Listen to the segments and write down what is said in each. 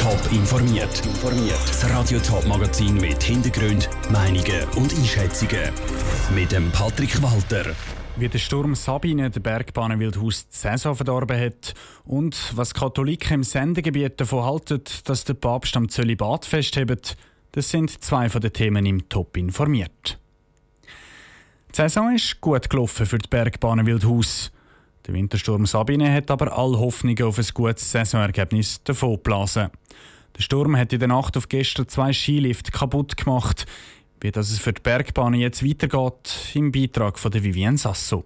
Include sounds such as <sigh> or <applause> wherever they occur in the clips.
Top informiert. Das Radio Top Magazin mit Hintergrund, Meinungen und Einschätzungen mit dem Patrick Walter. Wie der Sturm Sabine der Bergbahnenwildhaus die Saison verdorben hat und was Katholiken im Sendegebiet davon halten, dass der Papst am Zölibat festhebt, das sind zwei von den Themen im Top informiert. Die Saison ist gut gelaufen für die Bergbahnenwildhaus. Der Wintersturm Sabine hat aber alle Hoffnungen auf ein gutes Saisonergebnis davongeblasen. Der Sturm hat in der Nacht auf gestern zwei Skilifte kaputt gemacht. Wie das es für die Bergbahnen jetzt weitergeht, im Beitrag von der Vivienne Sasso.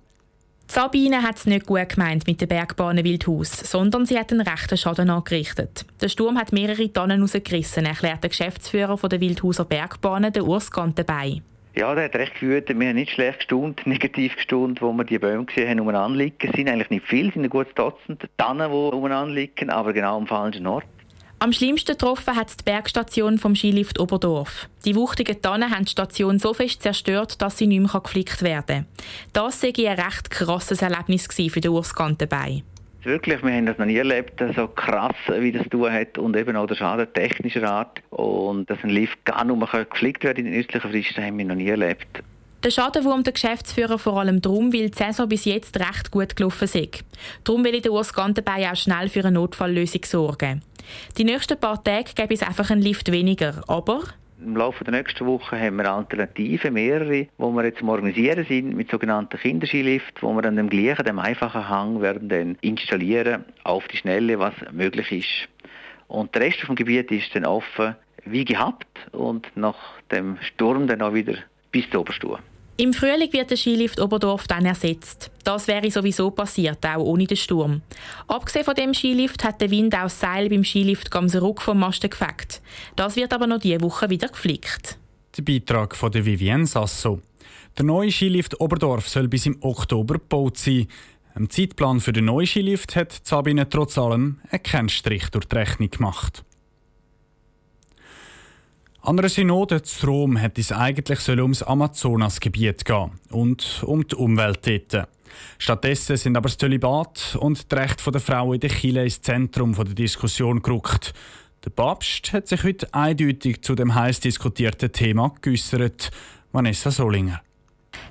Sabine hat es nicht gut gemeint mit der Bergbahn Wildhaus, sondern sie hat einen rechten Schaden angerichtet. Der Sturm hat mehrere Tonnen rausgerissen, erklärt der Geschäftsführer der Wildhauser Bergbahnen, der Urs dabei. Ja, der hat recht gefühlt. Wir haben nicht schlecht gestaunt, <laughs> negativ gestaunt, wo wir die Bäume gesehen haben, umeinander liegen. Es sind eigentlich nicht viele, es sind ein gutes Dutzend Tannen, die umeinander liegen, aber genau am falschen Ort. Am schlimmsten getroffen hat die Bergstation vom Skilift Oberdorf. Die wuchtigen Tannen haben die Station so fest zerstört, dass sie nicht mehr geflickt werden kann. Das war ein recht krasses Erlebnis für den Urs dabei. Wirklich, wir haben das noch nie erlebt, so krass, wie das tun hat und eben auch der Schaden technischer Art. Und dass ein Lift gar nicht mehr geflickt werden in den östlichen Friesen, haben wir noch nie erlebt. Der Schaden wurmt der Geschäftsführer vor allem darum, weil die Saison bis jetzt recht gut gelaufen ist. Darum will ich der Urs dabei auch schnell für eine Notlfalllösung sorgen. Die nächsten paar Tage gäbe es einfach einen Lift weniger, aber im Laufe der nächsten Woche haben wir Alternativen, mehrere, wo wir jetzt am Organisieren sind mit sogenannten Kinderskilift, wo wir dann dem gleichen, dem einfachen Hang werden dann installieren auf die Schnelle, was möglich ist. Und der Rest vom Gebiet ist dann offen wie gehabt und nach dem Sturm dann auch wieder bis zur Oberstufe. Im Frühling wird der Skilift Oberdorf dann ersetzt. Das wäre sowieso passiert, auch ohne den Sturm. Abgesehen von dem Skilift hat der Wind auch das Seil beim Skilift Gamseruck vom Masten gefegt. Das wird aber noch diese Woche wieder geflickt. Der Beitrag von der Vivienne Sasso. Der neue Skilift Oberdorf soll bis im Oktober gebaut sein. Im Zeitplan für den neuen Skilift hat Sabine trotz allem einen Kennstrich durch die Rechnung gemacht. An einer Synode zu Rom hätte es eigentlich ums Amazonasgebiet gehen und um die Umwelt dort. Stattdessen sind aber das Zölibat und die Rechte der Frauen in der Kirche ins Zentrum der Diskussion gerückt. Der Papst hat sich heute eindeutig zu dem heiß diskutierten Thema geäußert. Vanessa Solinger.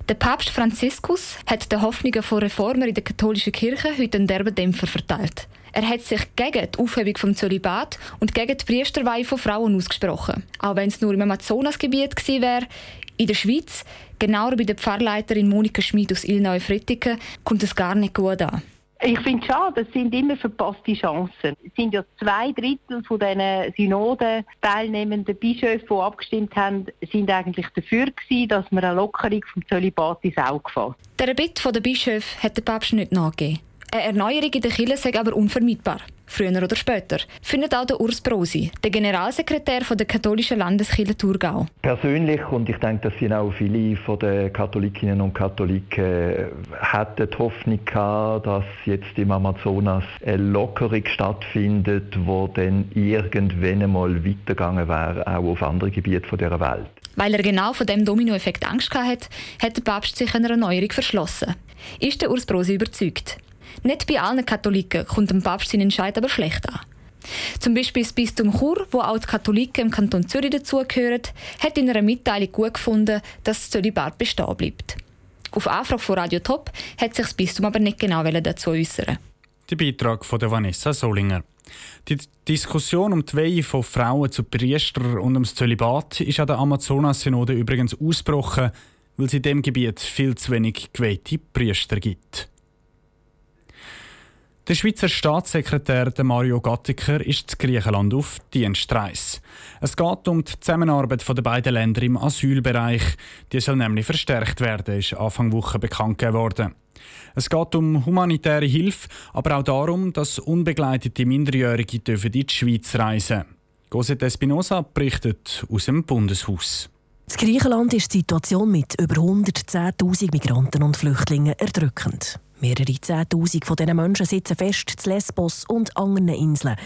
Der Papst Franziskus hat den Hoffnungen von Reformer in der katholischen Kirche heute einen derben Dämpfer verteilt. Er hat sich gegen die Aufhebung vom Zölibat und gegen die Priesterweihe von Frauen ausgesprochen. Auch wenn es nur im Amazonasgebiet gewesen wäre, in der Schweiz, genauer bei der Pfarrleiterin Monika Schmid aus Illinois-Frittigen, kommt es gar nicht gut an. Ich finde es schade, das sind immer verpasste Chancen. Es sind ja zwei Drittel von diesen Synoden teilnehmenden Bischöfe, die abgestimmt haben, sind eigentlich dafür gewesen, dass man eine Lockerung vom Zölibat ins Auge fasst. Der Bitte der Bischöfe hat der Papst nicht nachgegeben. Eine Erneuerung in der Kirche sei aber unvermeidbar. Früher oder später. Findet auch der Urs Brosi, der Generalsekretär der katholischen Landeskirche Thurgau. Persönlich, und ich denke, das sind auch viele von den Katholikinnen und Katholiken, hatten die Hoffnung gehabt, dass jetzt im Amazonas eine Lockerung stattfindet, wo dann irgendwann einmal weitergegangen wäre, auch auf andere Gebiete dieser Welt. Weil er genau von dem Dominoeffekt Angst hatte, hat der Papst sich einer Erneuerung verschlossen. Ist der Urs Brosi überzeugt? Nicht bei allen Katholiken kommt dem Papst sein Entscheid aber schlecht an. Zum Beispiel das Bistum Chur, wo auch die Katholiken im Kanton Zürich dazugehören, hat in einer Mitteilung gut gefunden, dass das Zölibat bestehen bleibt. Auf Anfrage von Radio Top hat sich das Bistum aber nicht genau dazu äußern. Der Beitrag von Vanessa Solinger. Die Diskussion um die Weihe von Frauen zu Priester und ums Zölibat ist an der Amazonas-Synode übrigens ausgebrochen, weil es in dem Gebiet viel zu wenig geweihte Priester gibt. Der Schweizer Staatssekretär Mario Gattiker ist in Griechenland auf Dienstreise. Es geht um die Zusammenarbeit der beiden Länder im Asylbereich. Die soll nämlich verstärkt werden, ist Anfang Woche bekannt geworden. Es geht um humanitäre Hilfe, aber auch darum, dass unbegleitete Minderjährige in die Schweiz reisen dürfen. Cosette Espinosa berichtet aus dem Bundeshaus. In Griechenland ist die Situation mit über 110.000 Migranten und Flüchtlingen erdrückend. Mehrere Zehntausend von diesen Menschen sitzen fest zu Lesbos und anderen Inseln.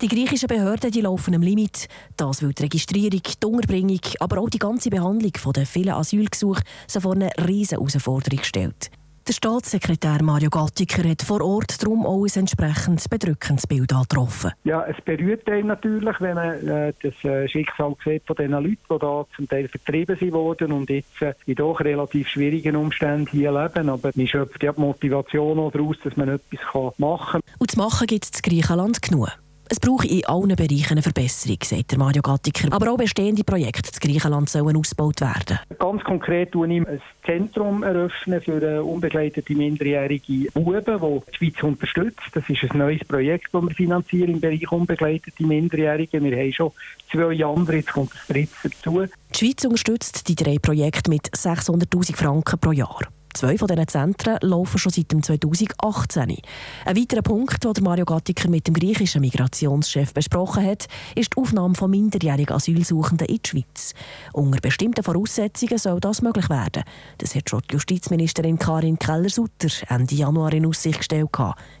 Die griechischen Behörden die laufen am Limit. Das weil die Registrierung, die Unterbringung, aber auch die ganze Behandlung der vielen Asylgesuche so vor eine riesige Herausforderung stellt. Der Staatssekretär Mario Gattiker hat vor Ort darum auch ein entsprechend bedrückendes Bild angetroffen. Ja, es berührt einen natürlich, wenn man äh, das äh, Schicksal sieht von diesen Leuten, die da zum Teil vertrieben wurden und jetzt äh, in doch relativ schwierigen Umständen hier leben. Aber man schöpft ja die Motivation daraus, dass man etwas machen kann. Und zu machen gibt es in Griechenland genug. Es braucht in allen Bereichen eine Verbesserung, sagt Mario Gattiker. Aber auch bestehende Projekte in Griechenland sollen ausgebaut werden. Ganz konkret tue ich ein Zentrum eröffnen für unbegleitete minderjährige Buben, das die Schweiz unterstützt. Das ist ein neues Projekt, das wir finanzieren im Bereich unbegleitete Minderjährige. Wir haben schon zwei andere, jetzt kommt das dritte dazu. Die Schweiz unterstützt die drei Projekte mit 600'000 Franken pro Jahr. Zwei von diesen Zentren laufen schon seit 2018. Ein weiterer Punkt, den Mario Gattiker mit dem griechischen Migrationschef besprochen hat, ist die Aufnahme von minderjährigen Asylsuchenden in die Schweiz. Unter bestimmten Voraussetzungen soll das möglich werden. Das hat schon die Justizministerin Karin Keller-Sutter Ende Januar in Aussicht gestellt,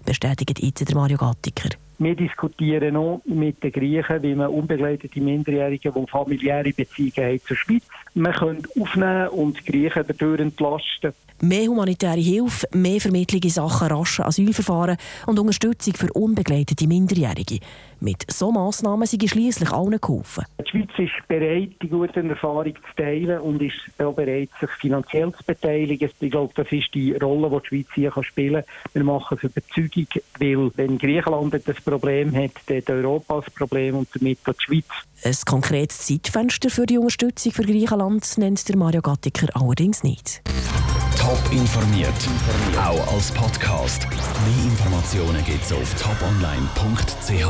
bestätigt jetzt Mario Gattiker. Wir diskutieren auch mit den Griechen, wie man unbegleitete Minderjährige, die familiäre Beziehungen haben zur Schweiz, man könnte aufnehmen und die Griechen dadurch entlasten. Mehr humanitäre Hilfe, mehr Vermittlung in Sachen raschen Asylverfahren und Unterstützung für unbegleitete Minderjährige. Mit solchen Massnahmen sind schliesslich allen geholfen. Die Schweiz ist bereit, die guten Erfahrungen zu teilen und ist auch bereit, sich finanziell zu beteiligen. Ich glaube, das ist die Rolle, die die Schweiz hier spielen kann. Wir machen es Überzeugung, weil wenn Griechenland das Problem hat, hat Europa das Problem und damit auch die Schweiz. Ein konkretes Zeitfenster für die Unterstützung für Griechenland nennt der Mario Gattiker allerdings nicht. Top informiert, auch als Podcast. Mehr Informationen gibt es auf toponline.ch.